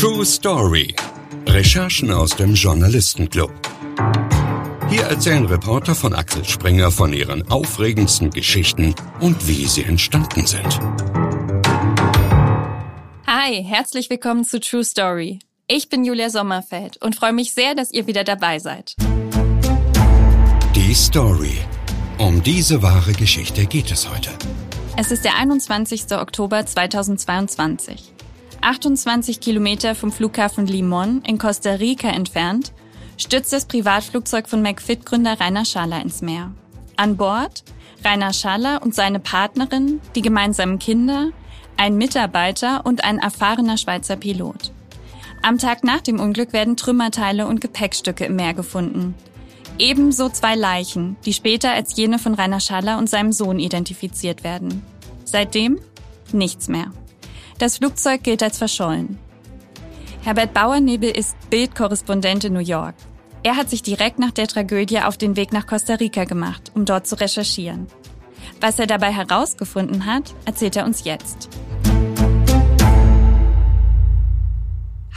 True Story. Recherchen aus dem Journalistenclub. Hier erzählen Reporter von Axel Springer von ihren aufregendsten Geschichten und wie sie entstanden sind. Hi, herzlich willkommen zu True Story. Ich bin Julia Sommerfeld und freue mich sehr, dass ihr wieder dabei seid. Die Story. Um diese wahre Geschichte geht es heute. Es ist der 21. Oktober 2022. 28 Kilometer vom Flughafen Limon in Costa Rica entfernt, stürzt das Privatflugzeug von McFit-Gründer Rainer Schaller ins Meer. An Bord Rainer Schaller und seine Partnerin, die gemeinsamen Kinder, ein Mitarbeiter und ein erfahrener Schweizer Pilot. Am Tag nach dem Unglück werden Trümmerteile und Gepäckstücke im Meer gefunden. Ebenso zwei Leichen, die später als jene von Rainer Schaller und seinem Sohn identifiziert werden. Seitdem nichts mehr. Das Flugzeug gilt als verschollen. Herbert Bauernebel ist Bildkorrespondent in New York. Er hat sich direkt nach der Tragödie auf den Weg nach Costa Rica gemacht, um dort zu recherchieren. Was er dabei herausgefunden hat, erzählt er uns jetzt.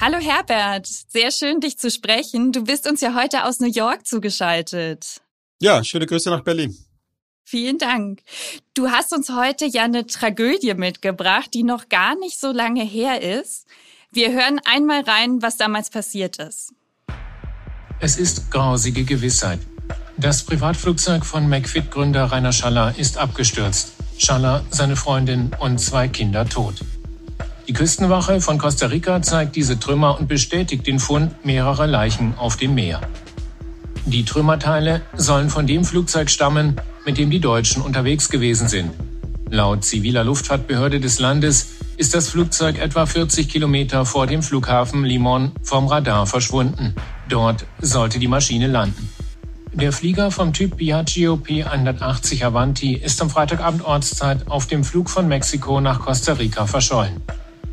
Hallo Herbert, sehr schön dich zu sprechen. Du bist uns ja heute aus New York zugeschaltet. Ja, schöne Grüße nach Berlin. Vielen Dank. Du hast uns heute ja eine Tragödie mitgebracht, die noch gar nicht so lange her ist. Wir hören einmal rein, was damals passiert ist. Es ist grausige Gewissheit. Das Privatflugzeug von McFit-Gründer Rainer Schaller ist abgestürzt. Schaller, seine Freundin und zwei Kinder tot. Die Küstenwache von Costa Rica zeigt diese Trümmer und bestätigt den Fund mehrerer Leichen auf dem Meer. Die Trümmerteile sollen von dem Flugzeug stammen, mit dem die Deutschen unterwegs gewesen sind. Laut ziviler Luftfahrtbehörde des Landes ist das Flugzeug etwa 40 Kilometer vor dem Flughafen Limon vom Radar verschwunden. Dort sollte die Maschine landen. Der Flieger vom Typ Piaggio P180 Avanti ist am Freitagabend Ortszeit auf dem Flug von Mexiko nach Costa Rica verschollen.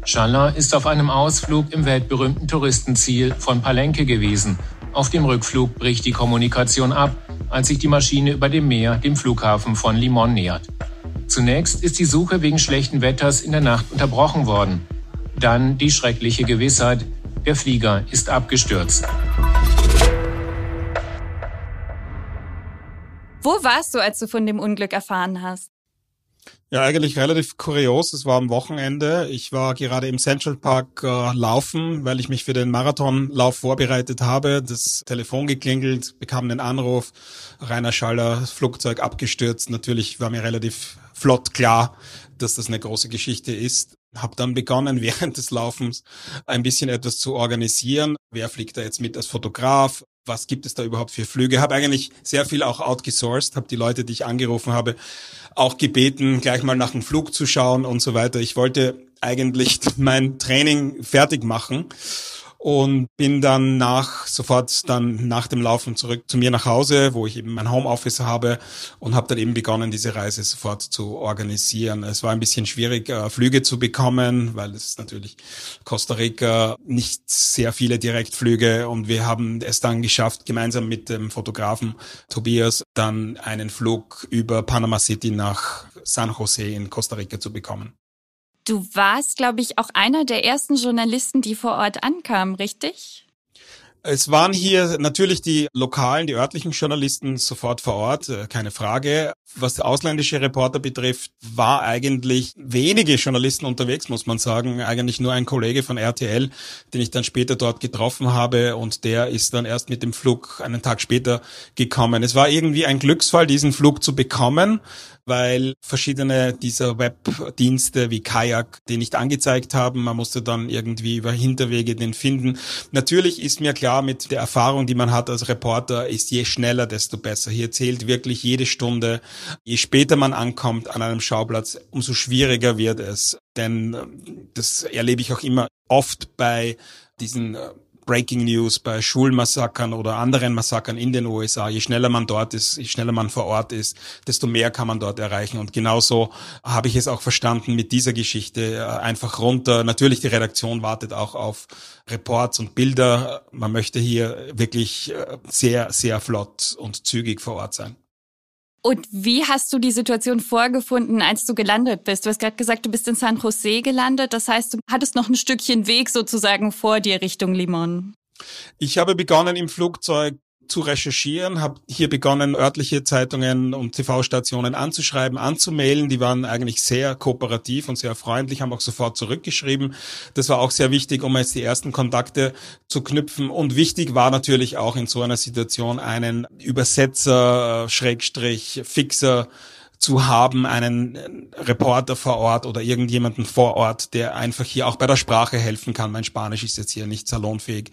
Schaller ist auf einem Ausflug im weltberühmten Touristenziel von Palenque gewesen. Auf dem Rückflug bricht die Kommunikation ab als sich die Maschine über dem Meer dem Flughafen von Limon nähert. Zunächst ist die Suche wegen schlechten Wetters in der Nacht unterbrochen worden. Dann die schreckliche Gewissheit, der Flieger ist abgestürzt. Wo warst du, als du von dem Unglück erfahren hast? Ja, eigentlich relativ kurios. Es war am Wochenende. Ich war gerade im Central Park äh, laufen, weil ich mich für den Marathonlauf vorbereitet habe. Das Telefon geklingelt, bekam einen Anruf. Rainer Schaller, Flugzeug abgestürzt. Natürlich war mir relativ flott klar, dass das eine große Geschichte ist. Hab dann begonnen, während des Laufens ein bisschen etwas zu organisieren. Wer fliegt da jetzt mit als Fotograf? Was gibt es da überhaupt für Flüge. Habe eigentlich sehr viel auch outgesourced, habe die Leute, die ich angerufen habe, auch gebeten, gleich mal nach dem Flug zu schauen und so weiter. Ich wollte eigentlich mein Training fertig machen und bin dann nach sofort dann nach dem Laufen zurück zu mir nach Hause, wo ich eben mein Homeoffice habe und habe dann eben begonnen, diese Reise sofort zu organisieren. Es war ein bisschen schwierig, äh, Flüge zu bekommen, weil es natürlich Costa Rica nicht sehr viele Direktflüge und wir haben es dann geschafft, gemeinsam mit dem Fotografen Tobias dann einen Flug über Panama City nach San Jose in Costa Rica zu bekommen. Du warst, glaube ich, auch einer der ersten Journalisten, die vor Ort ankamen, richtig? Es waren hier natürlich die lokalen, die örtlichen Journalisten sofort vor Ort, äh, keine Frage. Was ausländische Reporter betrifft, war eigentlich wenige Journalisten unterwegs, muss man sagen. Eigentlich nur ein Kollege von RTL, den ich dann später dort getroffen habe und der ist dann erst mit dem Flug einen Tag später gekommen. Es war irgendwie ein Glücksfall, diesen Flug zu bekommen, weil verschiedene dieser Webdienste wie Kayak den nicht angezeigt haben. Man musste dann irgendwie über Hinterwege den finden. Natürlich ist mir klar, mit der Erfahrung, die man hat als Reporter, ist je schneller, desto besser. Hier zählt wirklich jede Stunde Je später man ankommt an einem Schauplatz, umso schwieriger wird es. Denn äh, das erlebe ich auch immer oft bei diesen äh, Breaking News, bei Schulmassakern oder anderen Massakern in den USA. Je schneller man dort ist, je schneller man vor Ort ist, desto mehr kann man dort erreichen. Und genauso habe ich es auch verstanden mit dieser Geschichte. Äh, einfach runter. Natürlich, die Redaktion wartet auch auf Reports und Bilder. Man möchte hier wirklich sehr, sehr flott und zügig vor Ort sein. Und wie hast du die Situation vorgefunden, als du gelandet bist? Du hast gerade gesagt, du bist in San Jose gelandet. Das heißt, du hattest noch ein Stückchen Weg sozusagen vor dir Richtung Limon. Ich habe begonnen im Flugzeug zu recherchieren, habe hier begonnen, örtliche Zeitungen und TV-Stationen anzuschreiben, anzumailen. Die waren eigentlich sehr kooperativ und sehr freundlich, haben auch sofort zurückgeschrieben. Das war auch sehr wichtig, um jetzt die ersten Kontakte zu knüpfen. Und wichtig war natürlich auch in so einer Situation einen Übersetzer, Schrägstrich, Fixer, zu haben, einen Reporter vor Ort oder irgendjemanden vor Ort, der einfach hier auch bei der Sprache helfen kann. Mein Spanisch ist jetzt hier nicht salonfähig.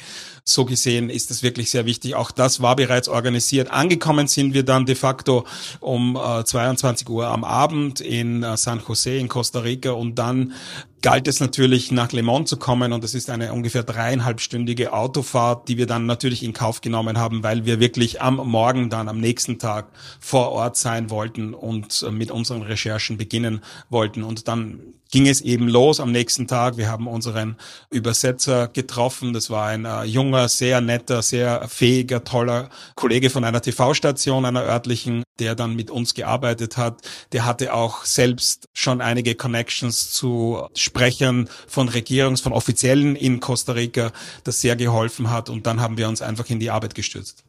So gesehen ist es wirklich sehr wichtig. Auch das war bereits organisiert. Angekommen sind wir dann de facto um äh, 22 Uhr am Abend in äh, San Jose in Costa Rica und dann galt es natürlich nach Le Mans zu kommen und es ist eine ungefähr dreieinhalbstündige Autofahrt, die wir dann natürlich in Kauf genommen haben, weil wir wirklich am Morgen dann am nächsten Tag vor Ort sein wollten und äh, mit unseren Recherchen beginnen wollten. Und dann ging es eben los am nächsten Tag. Wir haben unseren Übersetzer getroffen. Das war ein äh, junger, sehr netter, sehr fähiger, toller Kollege von einer TV-Station, einer örtlichen, der dann mit uns gearbeitet hat. Der hatte auch selbst schon einige Connections zu Sprechern von Regierungs-, von Offiziellen in Costa Rica, das sehr geholfen hat. Und dann haben wir uns einfach in die Arbeit gestürzt.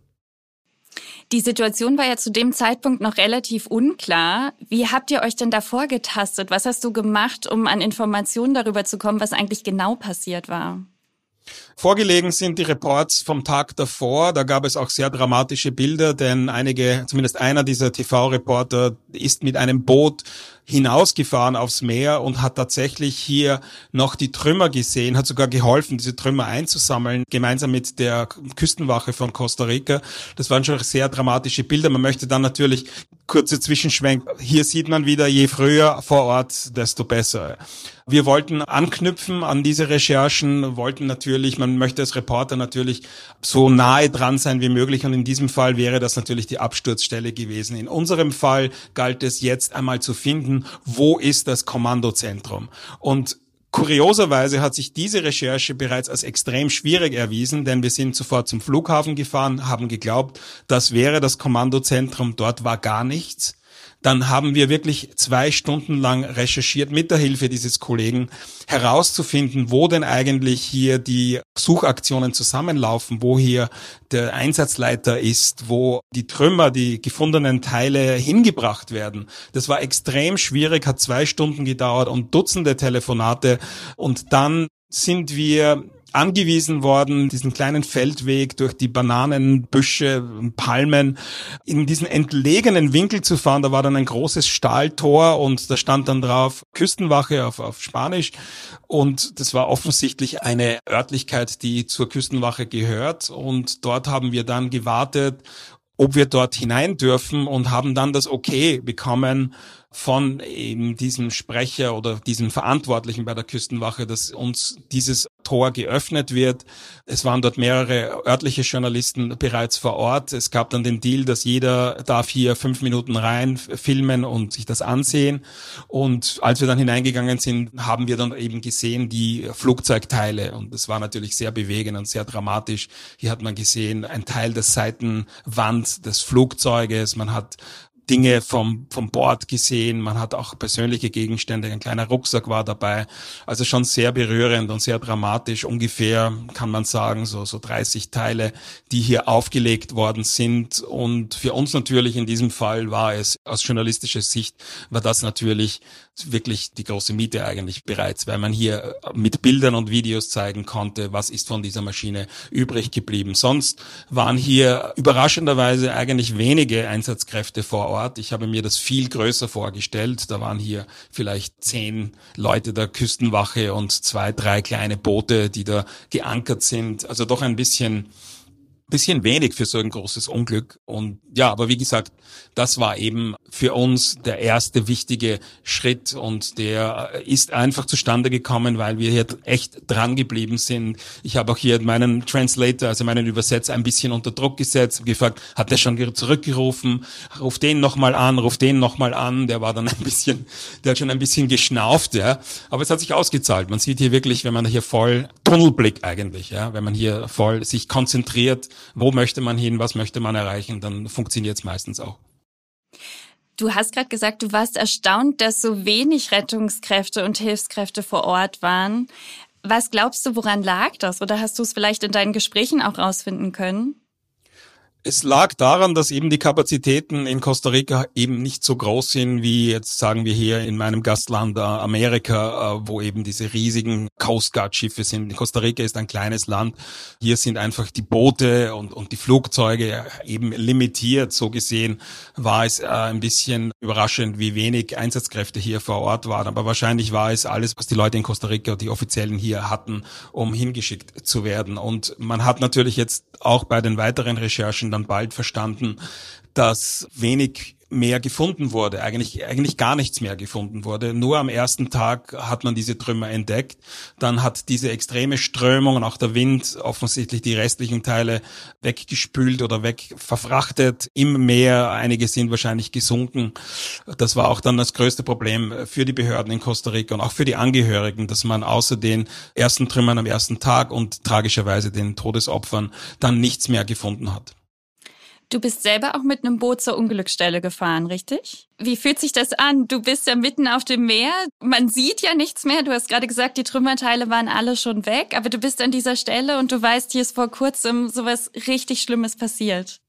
Die Situation war ja zu dem Zeitpunkt noch relativ unklar. Wie habt ihr euch denn davor getastet? Was hast du gemacht, um an Informationen darüber zu kommen, was eigentlich genau passiert war? Vorgelegen sind die Reports vom Tag davor. Da gab es auch sehr dramatische Bilder, denn einige, zumindest einer dieser TV-Reporter ist mit einem Boot hinausgefahren aufs Meer und hat tatsächlich hier noch die Trümmer gesehen, hat sogar geholfen, diese Trümmer einzusammeln, gemeinsam mit der Küstenwache von Costa Rica. Das waren schon sehr dramatische Bilder. Man möchte dann natürlich kurze Zwischenschwenk. Hier sieht man wieder, je früher vor Ort, desto besser. Wir wollten anknüpfen an diese Recherchen, wollten natürlich, man möchte als Reporter natürlich so nahe dran sein wie möglich und in diesem Fall wäre das natürlich die Absturzstelle gewesen. In unserem Fall galt es jetzt einmal zu finden, wo ist das Kommandozentrum? Und Kurioserweise hat sich diese Recherche bereits als extrem schwierig erwiesen, denn wir sind sofort zum Flughafen gefahren, haben geglaubt, das wäre das Kommandozentrum, dort war gar nichts dann haben wir wirklich zwei Stunden lang recherchiert mit der Hilfe dieses Kollegen herauszufinden, wo denn eigentlich hier die Suchaktionen zusammenlaufen, wo hier der Einsatzleiter ist, wo die Trümmer, die gefundenen Teile hingebracht werden. Das war extrem schwierig, hat zwei Stunden gedauert und Dutzende Telefonate und dann sind wir angewiesen worden, diesen kleinen Feldweg durch die Bananenbüsche, Palmen, in diesen entlegenen Winkel zu fahren. Da war dann ein großes Stahltor und da stand dann drauf Küstenwache auf, auf Spanisch. Und das war offensichtlich eine Örtlichkeit, die zur Küstenwache gehört. Und dort haben wir dann gewartet ob wir dort hinein dürfen und haben dann das Okay bekommen von eben diesem Sprecher oder diesem Verantwortlichen bei der Küstenwache, dass uns dieses Tor geöffnet wird. Es waren dort mehrere örtliche Journalisten bereits vor Ort. Es gab dann den Deal, dass jeder darf hier fünf Minuten rein filmen und sich das ansehen. Und als wir dann hineingegangen sind, haben wir dann eben gesehen die Flugzeugteile. Und das war natürlich sehr bewegend und sehr dramatisch. Hier hat man gesehen, ein Teil der Seitenwand des Flugzeuges. Man hat Dinge vom, vom Bord gesehen. Man hat auch persönliche Gegenstände. Ein kleiner Rucksack war dabei. Also schon sehr berührend und sehr dramatisch. Ungefähr kann man sagen, so, so 30 Teile, die hier aufgelegt worden sind. Und für uns natürlich in diesem Fall war es aus journalistischer Sicht war das natürlich wirklich die große Miete eigentlich bereits, weil man hier mit Bildern und Videos zeigen konnte, was ist von dieser Maschine übrig geblieben. Sonst waren hier überraschenderweise eigentlich wenige Einsatzkräfte vor Ort. Ich habe mir das viel größer vorgestellt. Da waren hier vielleicht zehn Leute der Küstenwache und zwei, drei kleine Boote, die da geankert sind. Also doch ein bisschen bisschen wenig für so ein großes Unglück. Und ja, aber wie gesagt, das war eben für uns der erste wichtige Schritt und der ist einfach zustande gekommen, weil wir hier echt dran geblieben sind. Ich habe auch hier meinen Translator, also meinen Übersetzer ein bisschen unter Druck gesetzt, gefragt, hat der schon zurückgerufen, ruf den nochmal an, ruf den nochmal an, der war dann ein bisschen, der hat schon ein bisschen geschnauft, ja. Aber es hat sich ausgezahlt. Man sieht hier wirklich, wenn man hier voll Tunnelblick eigentlich, ja, wenn man hier voll sich konzentriert, wo möchte man hin, was möchte man erreichen, dann funktioniert es meistens auch. Du hast gerade gesagt, du warst erstaunt, dass so wenig Rettungskräfte und Hilfskräfte vor Ort waren. Was glaubst du, woran lag das? Oder hast du es vielleicht in deinen Gesprächen auch rausfinden können? Es lag daran, dass eben die Kapazitäten in Costa Rica eben nicht so groß sind wie jetzt sagen wir hier in meinem Gastland äh, Amerika, äh, wo eben diese riesigen Coast Guard Schiffe sind. Costa Rica ist ein kleines Land. Hier sind einfach die Boote und, und die Flugzeuge eben limitiert. So gesehen war es äh, ein bisschen überraschend, wie wenig Einsatzkräfte hier vor Ort waren. Aber wahrscheinlich war es alles, was die Leute in Costa Rica, die Offiziellen hier hatten, um hingeschickt zu werden. Und man hat natürlich jetzt auch bei den weiteren Recherchen dann bald verstanden, dass wenig mehr gefunden wurde, eigentlich, eigentlich gar nichts mehr gefunden wurde. Nur am ersten Tag hat man diese Trümmer entdeckt. Dann hat diese extreme Strömung und auch der Wind offensichtlich die restlichen Teile weggespült oder wegverfrachtet im Meer. Einige sind wahrscheinlich gesunken. Das war auch dann das größte Problem für die Behörden in Costa Rica und auch für die Angehörigen, dass man außer den ersten Trümmern am ersten Tag und tragischerweise den Todesopfern dann nichts mehr gefunden hat. Du bist selber auch mit einem Boot zur Unglücksstelle gefahren, richtig? Wie fühlt sich das an? Du bist ja mitten auf dem Meer. Man sieht ja nichts mehr. Du hast gerade gesagt, die Trümmerteile waren alle schon weg, aber du bist an dieser Stelle und du weißt, hier ist vor kurzem sowas richtig Schlimmes passiert.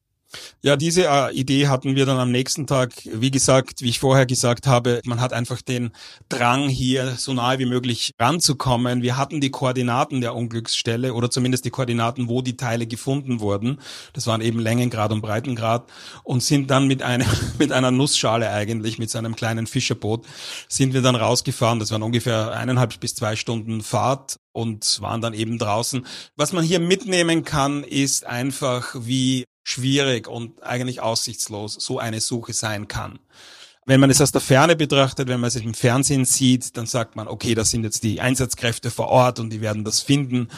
Ja, diese äh, Idee hatten wir dann am nächsten Tag. Wie gesagt, wie ich vorher gesagt habe, man hat einfach den Drang, hier so nahe wie möglich ranzukommen. Wir hatten die Koordinaten der Unglücksstelle oder zumindest die Koordinaten, wo die Teile gefunden wurden. Das waren eben Längengrad und Breitengrad und sind dann mit einem, mit einer Nussschale eigentlich, mit so einem kleinen Fischerboot, sind wir dann rausgefahren. Das waren ungefähr eineinhalb bis zwei Stunden Fahrt und waren dann eben draußen. Was man hier mitnehmen kann, ist einfach, wie schwierig und eigentlich aussichtslos so eine Suche sein kann. Wenn man es aus der Ferne betrachtet, wenn man es im Fernsehen sieht, dann sagt man, okay, das sind jetzt die Einsatzkräfte vor Ort und die werden das finden.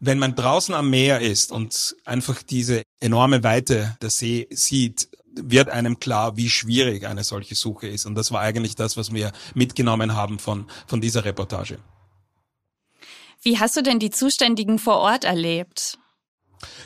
Wenn man draußen am Meer ist und einfach diese enorme Weite der See sieht, wird einem klar, wie schwierig eine solche Suche ist. Und das war eigentlich das, was wir mitgenommen haben von, von dieser Reportage. Wie hast du denn die Zuständigen vor Ort erlebt?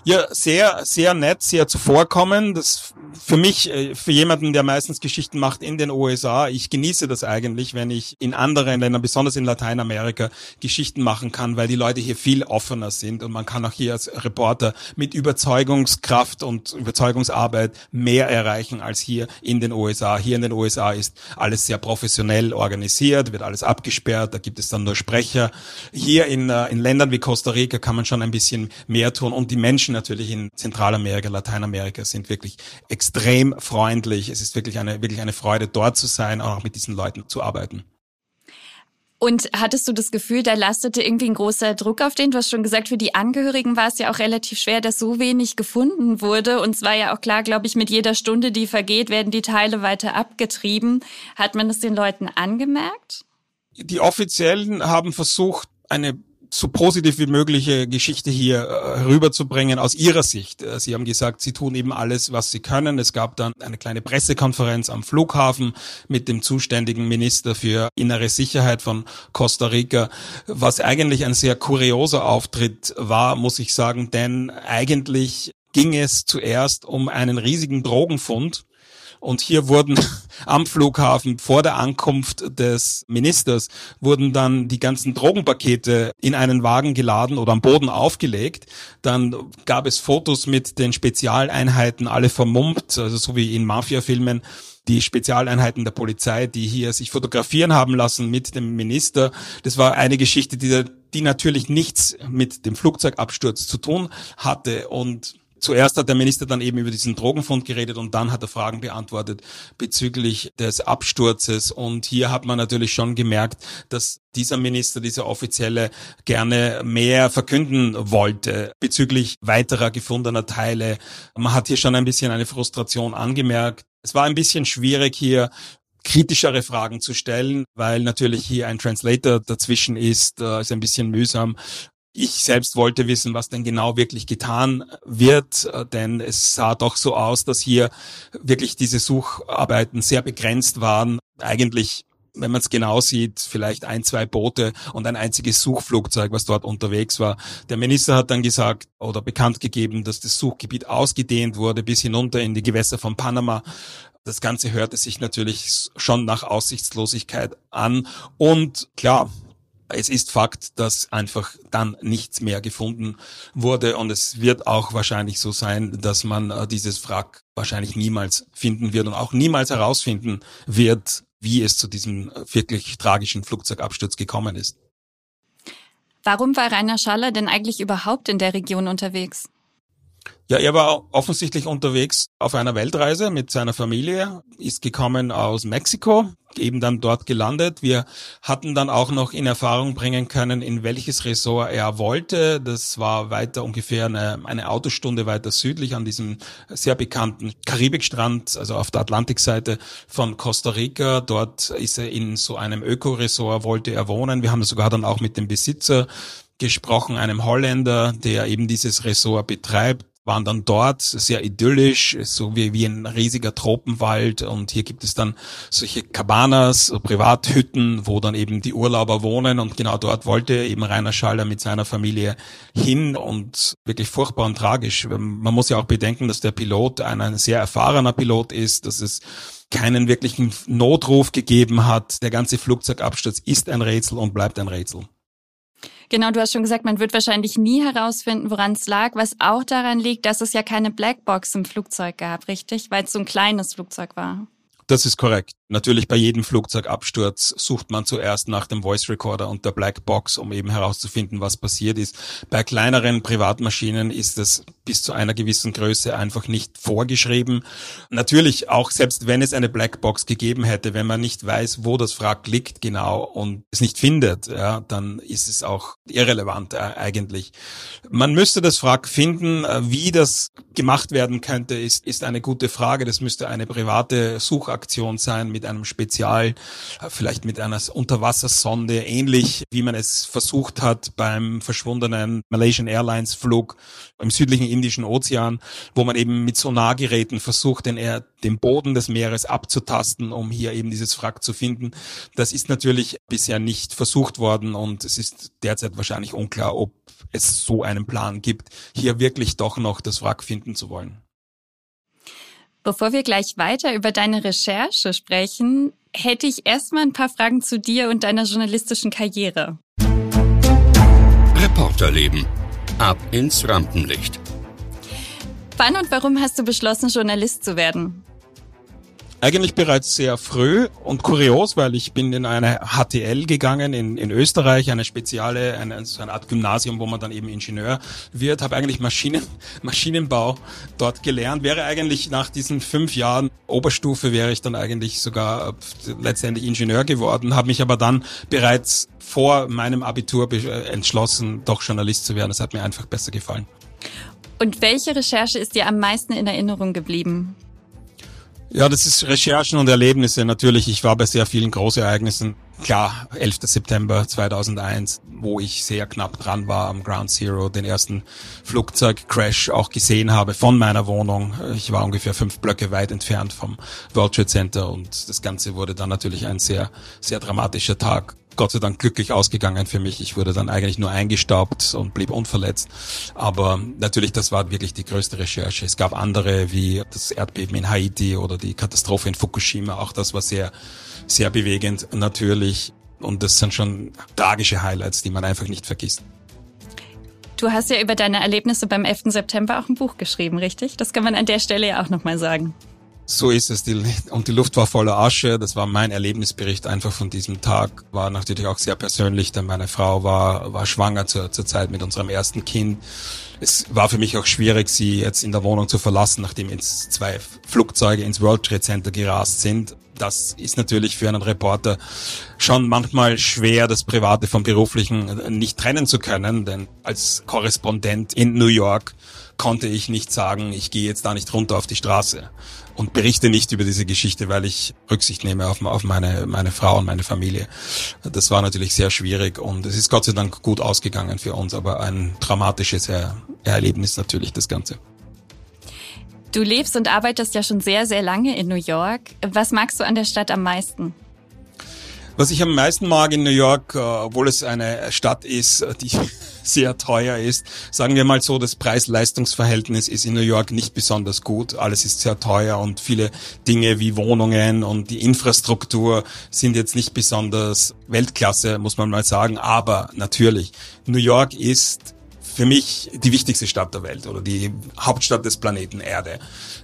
Ja, sehr, sehr nett, sehr zuvorkommen. Das für mich, äh, für jemanden, der meistens Geschichten macht in den USA, ich genieße das eigentlich, wenn ich in anderen Ländern, besonders in Lateinamerika, Geschichten machen kann, weil die Leute hier viel offener sind und man kann auch hier als Reporter mit Überzeugungskraft und Überzeugungsarbeit mehr erreichen als hier in den USA. Hier in den USA ist alles sehr professionell organisiert, wird alles abgesperrt, da gibt es dann nur Sprecher. Hier in, äh, in Ländern wie Costa Rica kann man schon ein bisschen mehr tun und die Menschen natürlich in Zentralamerika, Lateinamerika sind wirklich extrem freundlich. Es ist wirklich eine, wirklich eine Freude, dort zu sein, auch mit diesen Leuten zu arbeiten. Und hattest du das Gefühl, da lastete irgendwie ein großer Druck auf den? Du hast schon gesagt, für die Angehörigen war es ja auch relativ schwer, dass so wenig gefunden wurde. Und es war ja auch klar, glaube ich, mit jeder Stunde, die vergeht, werden die Teile weiter abgetrieben. Hat man das den Leuten angemerkt? Die Offiziellen haben versucht, eine so positiv wie mögliche Geschichte hier äh, rüberzubringen aus ihrer Sicht. Äh, sie haben gesagt, sie tun eben alles, was sie können. Es gab dann eine kleine Pressekonferenz am Flughafen mit dem zuständigen Minister für innere Sicherheit von Costa Rica, was eigentlich ein sehr kurioser Auftritt war, muss ich sagen, denn eigentlich ging es zuerst um einen riesigen Drogenfund, und hier wurden am Flughafen vor der Ankunft des Ministers wurden dann die ganzen Drogenpakete in einen Wagen geladen oder am Boden aufgelegt. Dann gab es Fotos mit den Spezialeinheiten, alle vermummt, also so wie in Mafia-Filmen die Spezialeinheiten der Polizei, die hier sich fotografieren haben lassen mit dem Minister. Das war eine Geschichte, die, die natürlich nichts mit dem Flugzeugabsturz zu tun hatte und Zuerst hat der Minister dann eben über diesen Drogenfund geredet und dann hat er Fragen beantwortet bezüglich des Absturzes. Und hier hat man natürlich schon gemerkt, dass dieser Minister, dieser Offizielle gerne mehr verkünden wollte bezüglich weiterer gefundener Teile. Man hat hier schon ein bisschen eine Frustration angemerkt. Es war ein bisschen schwierig hier kritischere Fragen zu stellen, weil natürlich hier ein Translator dazwischen ist, äh, ist ein bisschen mühsam. Ich selbst wollte wissen, was denn genau wirklich getan wird, denn es sah doch so aus, dass hier wirklich diese Sucharbeiten sehr begrenzt waren. Eigentlich wenn man es genau sieht, vielleicht ein, zwei Boote und ein einziges Suchflugzeug, was dort unterwegs war. Der Minister hat dann gesagt oder bekannt gegeben, dass das Suchgebiet ausgedehnt wurde bis hinunter in die Gewässer von Panama. Das Ganze hörte sich natürlich schon nach Aussichtslosigkeit an. Und klar, es ist Fakt, dass einfach dann nichts mehr gefunden wurde und es wird auch wahrscheinlich so sein, dass man äh, dieses Wrack wahrscheinlich niemals finden wird und auch niemals herausfinden wird, wie es zu diesem äh, wirklich tragischen Flugzeugabsturz gekommen ist. Warum war Rainer Schaller denn eigentlich überhaupt in der Region unterwegs? Ja, er war offensichtlich unterwegs auf einer Weltreise mit seiner Familie, ist gekommen aus Mexiko, eben dann dort gelandet. Wir hatten dann auch noch in Erfahrung bringen können, in welches Ressort er wollte. Das war weiter ungefähr eine, eine Autostunde weiter südlich an diesem sehr bekannten Karibikstrand, also auf der Atlantikseite von Costa Rica. Dort ist er in so einem Öko-Ressort, wollte er wohnen. Wir haben sogar dann auch mit dem Besitzer gesprochen, einem Holländer, der eben dieses Ressort betreibt waren dann dort sehr idyllisch, so wie, wie ein riesiger Tropenwald und hier gibt es dann solche Cabanas, Privathütten, wo dann eben die Urlauber wohnen und genau dort wollte eben Rainer Schaller mit seiner Familie hin und wirklich furchtbar und tragisch. Man muss ja auch bedenken, dass der Pilot ein, ein sehr erfahrener Pilot ist, dass es keinen wirklichen Notruf gegeben hat. Der ganze Flugzeugabsturz ist ein Rätsel und bleibt ein Rätsel. Genau, du hast schon gesagt, man wird wahrscheinlich nie herausfinden, woran es lag, was auch daran liegt, dass es ja keine Blackbox im Flugzeug gab, richtig? Weil es so ein kleines Flugzeug war. Das ist korrekt. Natürlich bei jedem Flugzeugabsturz sucht man zuerst nach dem Voice Recorder und der Black Box, um eben herauszufinden, was passiert ist. Bei kleineren Privatmaschinen ist es bis zu einer gewissen Größe einfach nicht vorgeschrieben. Natürlich auch selbst wenn es eine Black Box gegeben hätte, wenn man nicht weiß, wo das Wrack liegt genau und es nicht findet, ja, dann ist es auch irrelevant äh, eigentlich. Man müsste das Wrack finden. Äh, wie das gemacht werden könnte, ist, ist eine gute Frage. Das müsste eine private Suchaktion sein mit einem Spezial, äh, vielleicht mit einer Unterwassersonde, ähnlich wie man es versucht hat beim verschwundenen Malaysian Airlines Flug im südlichen Indischen Ozean, wo man eben mit Sonargeräten versucht, den, den Boden des Meeres abzutasten, um hier eben dieses Wrack zu finden. Das ist natürlich bisher nicht versucht worden und es ist derzeit wahrscheinlich unklar, ob es so einen Plan gibt, hier wirklich doch noch das Wrack finden zu wollen. Bevor wir gleich weiter über deine Recherche sprechen, hätte ich erstmal ein paar Fragen zu dir und deiner journalistischen Karriere. Reporterleben. Ab ins Rampenlicht. Wann und warum hast du beschlossen, Journalist zu werden? Eigentlich bereits sehr früh und kurios, weil ich bin in eine HTL gegangen in, in Österreich, eine spezielle, eine, so eine Art Gymnasium, wo man dann eben Ingenieur wird, habe eigentlich Maschinen, Maschinenbau dort gelernt, wäre eigentlich nach diesen fünf Jahren Oberstufe wäre ich dann eigentlich sogar äh, letztendlich Ingenieur geworden, habe mich aber dann bereits vor meinem Abitur entschlossen, doch Journalist zu werden. Das hat mir einfach besser gefallen. Und welche Recherche ist dir am meisten in Erinnerung geblieben? Ja, das ist Recherchen und Erlebnisse natürlich. Ich war bei sehr vielen Großereignissen. Klar, 11. September 2001, wo ich sehr knapp dran war am Ground Zero, den ersten Flugzeugcrash auch gesehen habe von meiner Wohnung. Ich war ungefähr fünf Blöcke weit entfernt vom World Trade Center und das Ganze wurde dann natürlich ein sehr, sehr dramatischer Tag. Gott sei Dank glücklich ausgegangen für mich. Ich wurde dann eigentlich nur eingestaubt und blieb unverletzt. Aber natürlich, das war wirklich die größte Recherche. Es gab andere wie das Erdbeben in Haiti oder die Katastrophe in Fukushima. Auch das war sehr, sehr bewegend natürlich. Und das sind schon tragische Highlights, die man einfach nicht vergisst. Du hast ja über deine Erlebnisse beim 11. September auch ein Buch geschrieben, richtig? Das kann man an der Stelle ja auch nochmal sagen. So ist es. Die, und die Luft war voller Asche. Das war mein Erlebnisbericht einfach von diesem Tag. War natürlich auch sehr persönlich, denn meine Frau war, war schwanger zur, zur Zeit mit unserem ersten Kind. Es war für mich auch schwierig, sie jetzt in der Wohnung zu verlassen, nachdem ins zwei Flugzeuge ins World Trade Center gerast sind. Das ist natürlich für einen Reporter schon manchmal schwer, das Private vom Beruflichen nicht trennen zu können, denn als Korrespondent in New York konnte ich nicht sagen, ich gehe jetzt da nicht runter auf die Straße und berichte nicht über diese Geschichte, weil ich Rücksicht nehme auf, auf meine, meine Frau und meine Familie. Das war natürlich sehr schwierig und es ist Gott sei Dank gut ausgegangen für uns, aber ein dramatisches er Erlebnis natürlich das Ganze. Du lebst und arbeitest ja schon sehr, sehr lange in New York. Was magst du an der Stadt am meisten? Was ich am meisten mag in New York, äh, obwohl es eine Stadt ist, die sehr teuer ist, sagen wir mal so, das Preis-Leistungs-Verhältnis ist in New York nicht besonders gut. Alles ist sehr teuer und viele Dinge wie Wohnungen und die Infrastruktur sind jetzt nicht besonders Weltklasse, muss man mal sagen. Aber natürlich, New York ist für mich die wichtigste Stadt der Welt oder die Hauptstadt des Planeten Erde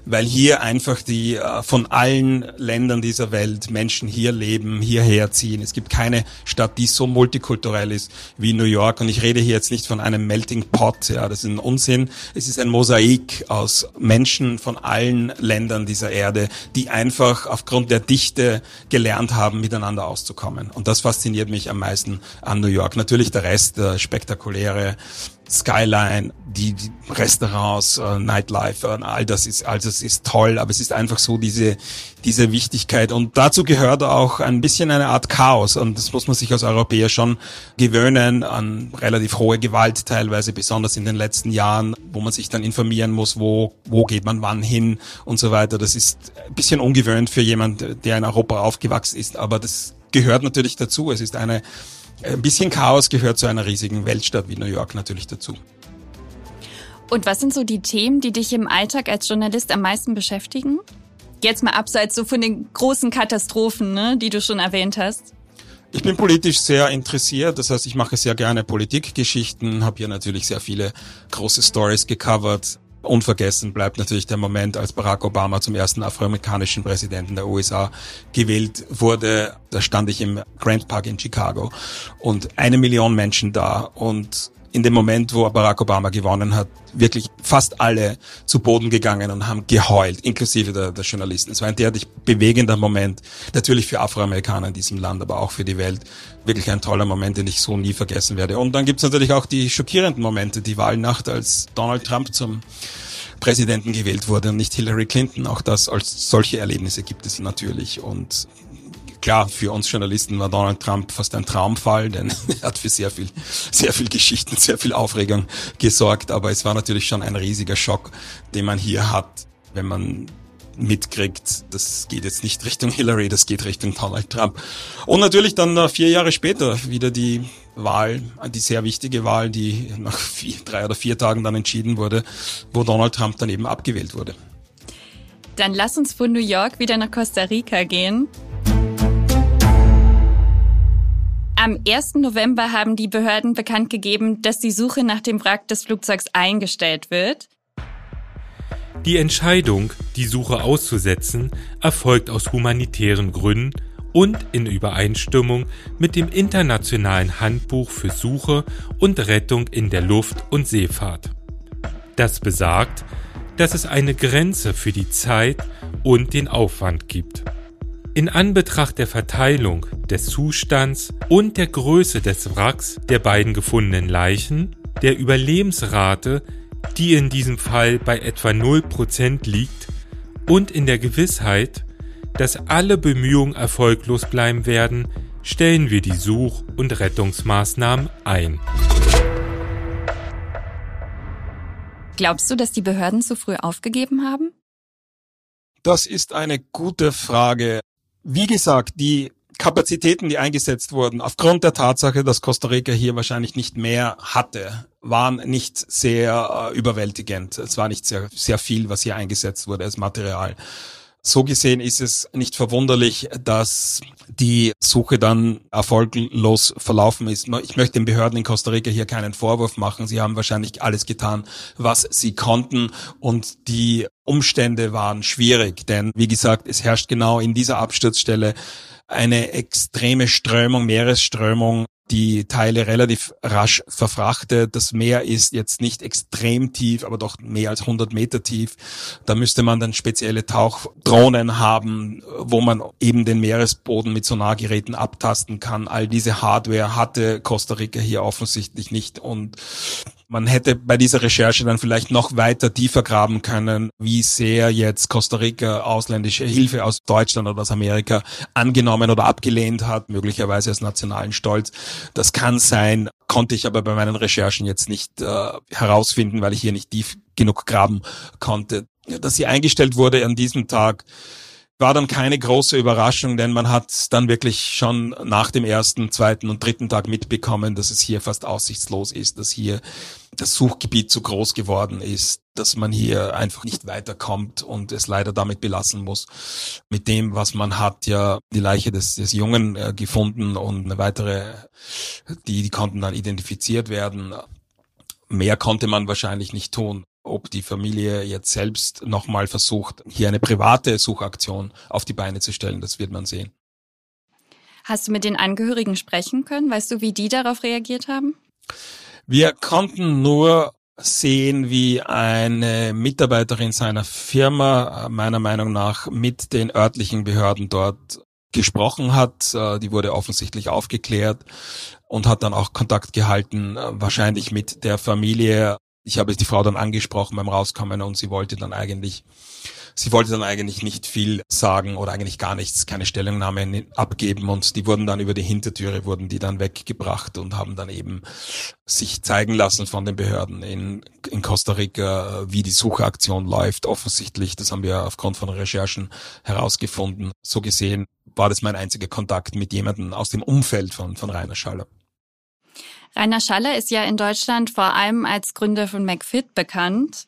weil hier einfach die äh, von allen Ländern dieser Welt Menschen hier leben, hierher ziehen. Es gibt keine Stadt, die so multikulturell ist wie New York. Und ich rede hier jetzt nicht von einem Melting Pot, ja, das ist ein Unsinn. Es ist ein Mosaik aus Menschen von allen Ländern dieser Erde, die einfach aufgrund der Dichte gelernt haben, miteinander auszukommen. Und das fasziniert mich am meisten an New York. Natürlich der Rest, der spektakuläre Skyline, die, Restaurants, äh, Nightlife, äh, all das ist, all das ist toll, aber es ist einfach so diese, diese Wichtigkeit. Und dazu gehört auch ein bisschen eine Art Chaos. Und das muss man sich als Europäer schon gewöhnen an relativ hohe Gewalt teilweise, besonders in den letzten Jahren, wo man sich dann informieren muss, wo, wo geht man wann hin und so weiter. Das ist ein bisschen ungewöhnt für jemand, der in Europa aufgewachsen ist, aber das gehört natürlich dazu. Es ist eine ein bisschen Chaos gehört zu einer riesigen Weltstadt wie New York natürlich dazu. Und was sind so die Themen, die dich im Alltag als Journalist am meisten beschäftigen? Jetzt mal abseits so von den großen Katastrophen, ne, die du schon erwähnt hast. Ich bin politisch sehr interessiert, das heißt, ich mache sehr gerne Politikgeschichten, habe hier natürlich sehr viele große Stories gecovert. Unvergessen bleibt natürlich der Moment, als Barack Obama zum ersten afroamerikanischen Präsidenten der USA gewählt wurde. Da stand ich im Grand Park in Chicago und eine Million Menschen da und in dem Moment, wo Barack Obama gewonnen hat, wirklich fast alle zu Boden gegangen und haben geheult, inklusive der, der Journalisten. Es war ein derartig bewegender Moment, natürlich für Afroamerikaner in diesem Land, aber auch für die Welt. Wirklich ein toller Moment, den ich so nie vergessen werde. Und dann gibt's natürlich auch die schockierenden Momente, die Wahlnacht, als Donald Trump zum Präsidenten gewählt wurde und nicht Hillary Clinton. Auch das als solche Erlebnisse gibt es natürlich. Und klar, für uns Journalisten war Donald Trump fast ein Traumfall, denn er hat für sehr viel, sehr viel Geschichten, sehr viel Aufregung gesorgt. Aber es war natürlich schon ein riesiger Schock, den man hier hat, wenn man mitkriegt, das geht jetzt nicht Richtung Hillary, das geht Richtung Donald Trump. Und natürlich dann vier Jahre später wieder die Wahl, die sehr wichtige Wahl, die nach vier, drei oder vier Tagen dann entschieden wurde, wo Donald Trump dann eben abgewählt wurde. Dann lass uns von New York wieder nach Costa Rica gehen. Am 1. November haben die Behörden bekannt gegeben, dass die Suche nach dem Wrack des Flugzeugs eingestellt wird. Die Entscheidung, die Suche auszusetzen, erfolgt aus humanitären Gründen und in Übereinstimmung mit dem Internationalen Handbuch für Suche und Rettung in der Luft- und Seefahrt. Das besagt, dass es eine Grenze für die Zeit und den Aufwand gibt. In Anbetracht der Verteilung, des Zustands und der Größe des Wracks der beiden gefundenen Leichen, der Überlebensrate, die in diesem Fall bei etwa 0% liegt, und in der Gewissheit, dass alle Bemühungen erfolglos bleiben werden, stellen wir die Such- und Rettungsmaßnahmen ein. Glaubst du, dass die Behörden zu früh aufgegeben haben? Das ist eine gute Frage. Wie gesagt, die Kapazitäten, die eingesetzt wurden, aufgrund der Tatsache, dass Costa Rica hier wahrscheinlich nicht mehr hatte, waren nicht sehr äh, überwältigend. Es war nicht sehr, sehr viel, was hier eingesetzt wurde als Material. So gesehen ist es nicht verwunderlich, dass die Suche dann erfolglos verlaufen ist. Ich möchte den Behörden in Costa Rica hier keinen Vorwurf machen. Sie haben wahrscheinlich alles getan, was sie konnten und die Umstände waren schwierig, denn wie gesagt, es herrscht genau in dieser Absturzstelle eine extreme Strömung, Meeresströmung, die Teile relativ rasch verfrachtet. Das Meer ist jetzt nicht extrem tief, aber doch mehr als 100 Meter tief. Da müsste man dann spezielle Tauchdrohnen haben, wo man eben den Meeresboden mit Sonargeräten abtasten kann. All diese Hardware hatte Costa Rica hier offensichtlich nicht und man hätte bei dieser Recherche dann vielleicht noch weiter tiefer graben können, wie sehr jetzt Costa Rica ausländische Hilfe aus Deutschland oder aus Amerika angenommen oder abgelehnt hat, möglicherweise als nationalen Stolz. Das kann sein, konnte ich aber bei meinen Recherchen jetzt nicht äh, herausfinden, weil ich hier nicht tief genug graben konnte. Dass sie eingestellt wurde an diesem Tag, war dann keine große Überraschung, denn man hat dann wirklich schon nach dem ersten, zweiten und dritten Tag mitbekommen, dass es hier fast aussichtslos ist, dass hier das Suchgebiet zu groß geworden ist, dass man hier einfach nicht weiterkommt und es leider damit belassen muss. Mit dem, was man hat, ja die Leiche des, des Jungen äh, gefunden und eine weitere, die, die konnten dann identifiziert werden. Mehr konnte man wahrscheinlich nicht tun ob die Familie jetzt selbst nochmal versucht, hier eine private Suchaktion auf die Beine zu stellen, das wird man sehen. Hast du mit den Angehörigen sprechen können? Weißt du, wie die darauf reagiert haben? Wir konnten nur sehen, wie eine Mitarbeiterin seiner Firma meiner Meinung nach mit den örtlichen Behörden dort gesprochen hat. Die wurde offensichtlich aufgeklärt und hat dann auch Kontakt gehalten, wahrscheinlich mit der Familie ich habe die Frau dann angesprochen beim Rauskommen und sie wollte dann eigentlich, sie wollte dann eigentlich nicht viel sagen oder eigentlich gar nichts, keine Stellungnahme abgeben und die wurden dann über die Hintertüre, wurden die dann weggebracht und haben dann eben sich zeigen lassen von den Behörden in, in Costa Rica, wie die Suchaktion läuft. Offensichtlich, das haben wir aufgrund von Recherchen herausgefunden. So gesehen war das mein einziger Kontakt mit jemandem aus dem Umfeld von, von Rainer Schaller. Rainer Schaller ist ja in Deutschland vor allem als Gründer von McFit bekannt.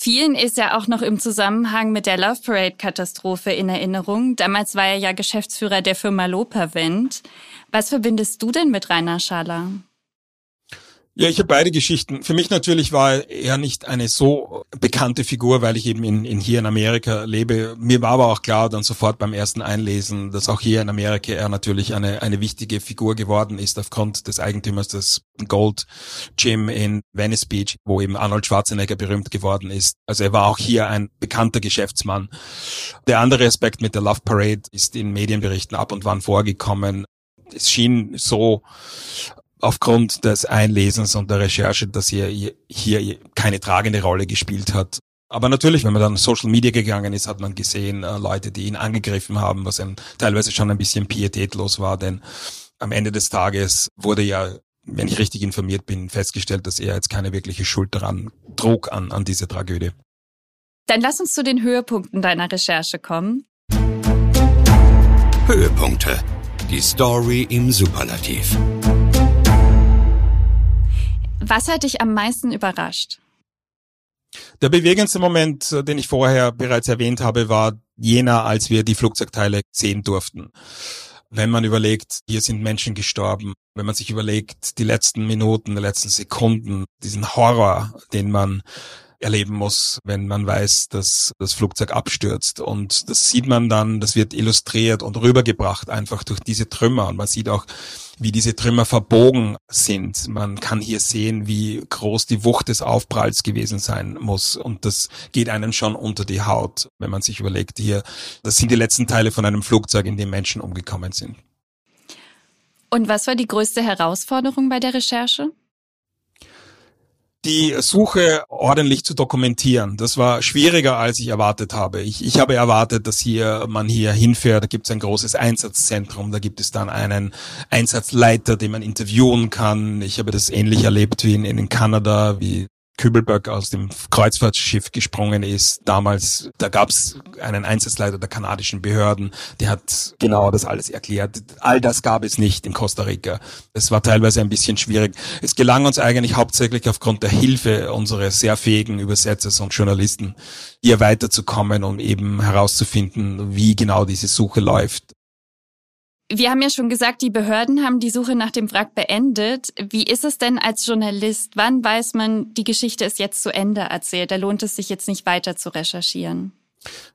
Vielen ist er auch noch im Zusammenhang mit der Love Parade Katastrophe in Erinnerung. Damals war er ja Geschäftsführer der Firma Lopervent. Was verbindest du denn mit Rainer Schaller? Ja, ich habe beide Geschichten. Für mich natürlich war er nicht eine so bekannte Figur, weil ich eben in, in hier in Amerika lebe. Mir war aber auch klar dann sofort beim ersten Einlesen, dass auch hier in Amerika er natürlich eine, eine wichtige Figur geworden ist aufgrund des Eigentümers des Gold Gym in Venice Beach, wo eben Arnold Schwarzenegger berühmt geworden ist. Also er war auch hier ein bekannter Geschäftsmann. Der andere Aspekt mit der Love Parade ist in Medienberichten ab und wann vorgekommen es schien so, aufgrund des Einlesens und der Recherche, dass er hier keine tragende Rolle gespielt hat. Aber natürlich, wenn man dann Social Media gegangen ist, hat man gesehen, äh, Leute, die ihn angegriffen haben, was ein, teilweise schon ein bisschen pietätlos war, denn am Ende des Tages wurde ja, wenn ich richtig informiert bin, festgestellt, dass er jetzt keine wirkliche Schuld daran trug an, an diese Tragödie. Dann lass uns zu den Höhepunkten deiner Recherche kommen. Höhepunkte. Die Story im Superlativ. Was hat dich am meisten überrascht? Der bewegendste Moment, äh, den ich vorher bereits erwähnt habe, war jener, als wir die Flugzeugteile sehen durften. Wenn man überlegt, hier sind Menschen gestorben, wenn man sich überlegt, die letzten Minuten, die letzten Sekunden, diesen Horror, den man erleben muss, wenn man weiß, dass das Flugzeug abstürzt. Und das sieht man dann, das wird illustriert und rübergebracht einfach durch diese Trümmer. Und man sieht auch, wie diese Trümmer verbogen sind. Man kann hier sehen, wie groß die Wucht des Aufpralls gewesen sein muss. Und das geht einem schon unter die Haut, wenn man sich überlegt, hier, das sind die letzten Teile von einem Flugzeug, in dem Menschen umgekommen sind. Und was war die größte Herausforderung bei der Recherche? Die Suche ordentlich zu dokumentieren. Das war schwieriger, als ich erwartet habe. Ich, ich habe erwartet, dass hier man hier hinfährt, da gibt es ein großes Einsatzzentrum, da gibt es dann einen Einsatzleiter, den man interviewen kann. Ich habe das ähnlich erlebt wie in, in Kanada, wie Kübelberg aus dem Kreuzfahrtschiff gesprungen ist. Damals, da gab es einen Einsatzleiter der kanadischen Behörden, der hat genau das alles erklärt. All das gab es nicht in Costa Rica. Es war teilweise ein bisschen schwierig. Es gelang uns eigentlich hauptsächlich aufgrund der Hilfe unseres sehr fähigen Übersetzers und Journalisten, hier weiterzukommen, um eben herauszufinden, wie genau diese Suche läuft. Wir haben ja schon gesagt, die Behörden haben die Suche nach dem Wrack beendet. Wie ist es denn als Journalist? Wann weiß man, die Geschichte ist jetzt zu Ende erzählt? Da lohnt es sich jetzt nicht weiter zu recherchieren.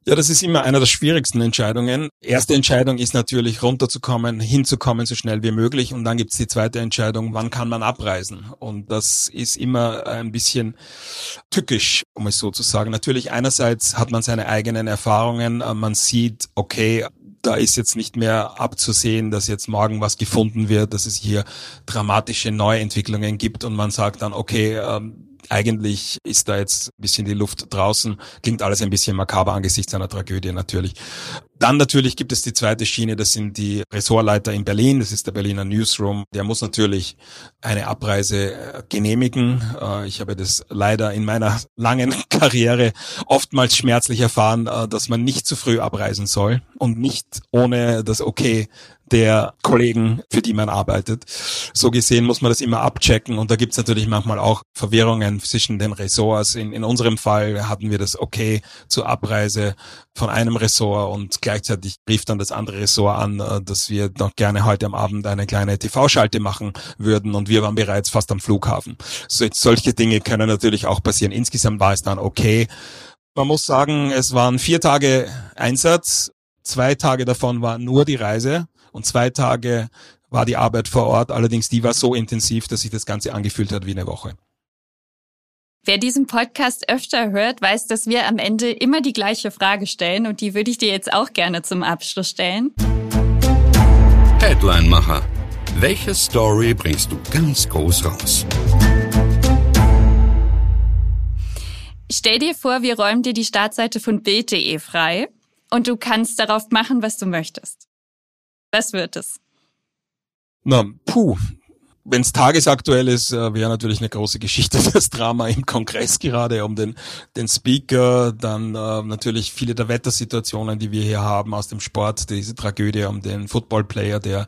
Ja, das ist immer einer der schwierigsten Entscheidungen. Erste Entscheidung ist natürlich runterzukommen, hinzukommen so schnell wie möglich. Und dann gibt's die zweite Entscheidung, wann kann man abreisen? Und das ist immer ein bisschen tückisch, um es so zu sagen. Natürlich einerseits hat man seine eigenen Erfahrungen. Man sieht, okay, da ist jetzt nicht mehr abzusehen, dass jetzt morgen was gefunden wird, dass es hier dramatische Neuentwicklungen gibt und man sagt dann, okay, ähm, eigentlich ist da jetzt ein bisschen die Luft draußen. Klingt alles ein bisschen makaber angesichts einer Tragödie natürlich. Dann natürlich gibt es die zweite Schiene, das sind die Ressortleiter in Berlin, das ist der Berliner Newsroom. Der muss natürlich eine Abreise äh, genehmigen. Äh, ich habe das leider in meiner langen Karriere oftmals schmerzlich erfahren, äh, dass man nicht zu früh abreisen soll und nicht ohne das Okay der Kollegen, für die man arbeitet. So gesehen muss man das immer abchecken und da gibt's natürlich manchmal auch Verwirrungen zwischen den Ressorts. In, in unserem Fall hatten wir das Okay zur Abreise von einem Ressort und gleichzeitig rief dann das andere Ressort an, äh, dass wir noch gerne heute am Abend eine kleine TV-Schalte machen würden und wir waren bereits fast am Flughafen. So, solche Dinge können natürlich auch passieren. Insgesamt war es dann okay. Man muss sagen, es waren vier Tage Einsatz. Zwei Tage davon war nur die Reise und zwei Tage war die Arbeit vor Ort. Allerdings die war so intensiv, dass sich das Ganze angefühlt hat wie eine Woche. Wer diesen Podcast öfter hört, weiß, dass wir am Ende immer die gleiche Frage stellen und die würde ich dir jetzt auch gerne zum Abschluss stellen. Headline-Macher. Welche Story bringst du ganz groß raus? Stell dir vor, wir räumen dir die Startseite von Bild.de frei und du kannst darauf machen, was du möchtest. Was wird es? Na, puh. Wenn es tagesaktuell ist, äh, wäre natürlich eine große Geschichte das Drama im Kongress gerade um den, den Speaker, dann äh, natürlich viele der Wettersituationen, die wir hier haben aus dem Sport, diese Tragödie um den Footballplayer, der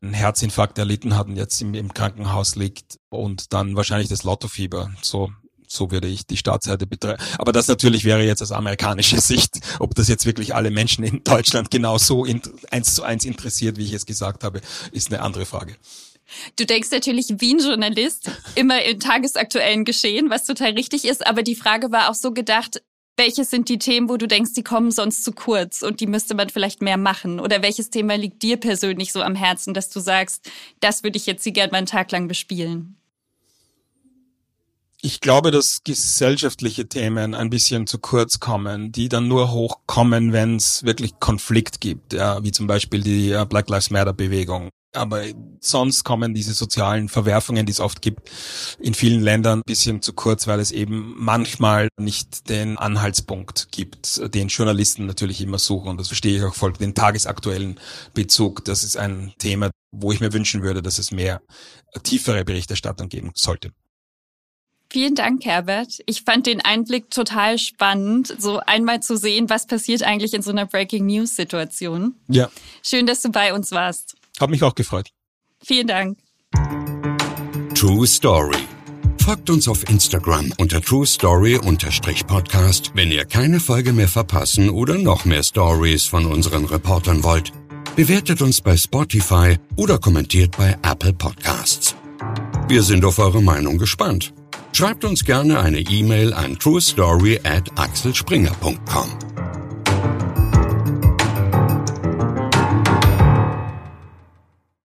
einen Herzinfarkt erlitten hat und jetzt im, im Krankenhaus liegt und dann wahrscheinlich das Lottofieber. So so würde ich die Startseite betreiben. Aber das natürlich wäre jetzt aus amerikanischer Sicht, ob das jetzt wirklich alle Menschen in Deutschland genau so eins zu eins interessiert, wie ich es gesagt habe, ist eine andere Frage. Du denkst natürlich wie ein Journalist immer in tagesaktuellen Geschehen, was total richtig ist. Aber die Frage war auch so gedacht, welches sind die Themen, wo du denkst, die kommen sonst zu kurz und die müsste man vielleicht mehr machen? Oder welches Thema liegt dir persönlich so am Herzen, dass du sagst, das würde ich jetzt sie gern mal einen Tag lang bespielen? Ich glaube, dass gesellschaftliche Themen ein bisschen zu kurz kommen, die dann nur hochkommen, wenn es wirklich Konflikt gibt, ja, wie zum Beispiel die Black Lives Matter Bewegung. Aber sonst kommen diese sozialen Verwerfungen, die es oft gibt, in vielen Ländern ein bisschen zu kurz, weil es eben manchmal nicht den Anhaltspunkt gibt, den Journalisten natürlich immer suchen. Und das verstehe ich auch voll, den tagesaktuellen Bezug. Das ist ein Thema, wo ich mir wünschen würde, dass es mehr tiefere Berichterstattung geben sollte. Vielen Dank, Herbert. Ich fand den Einblick total spannend, so einmal zu sehen, was passiert eigentlich in so einer Breaking News Situation. Ja. Schön, dass du bei uns warst. Hab mich auch gefreut. Vielen Dank. True Story. Folgt uns auf Instagram unter True Story-Podcast, wenn ihr keine Folge mehr verpassen oder noch mehr Stories von unseren Reportern wollt. Bewertet uns bei Spotify oder kommentiert bei Apple Podcasts. Wir sind auf eure Meinung gespannt. Schreibt uns gerne eine E-Mail an truestory at axelspringer.com.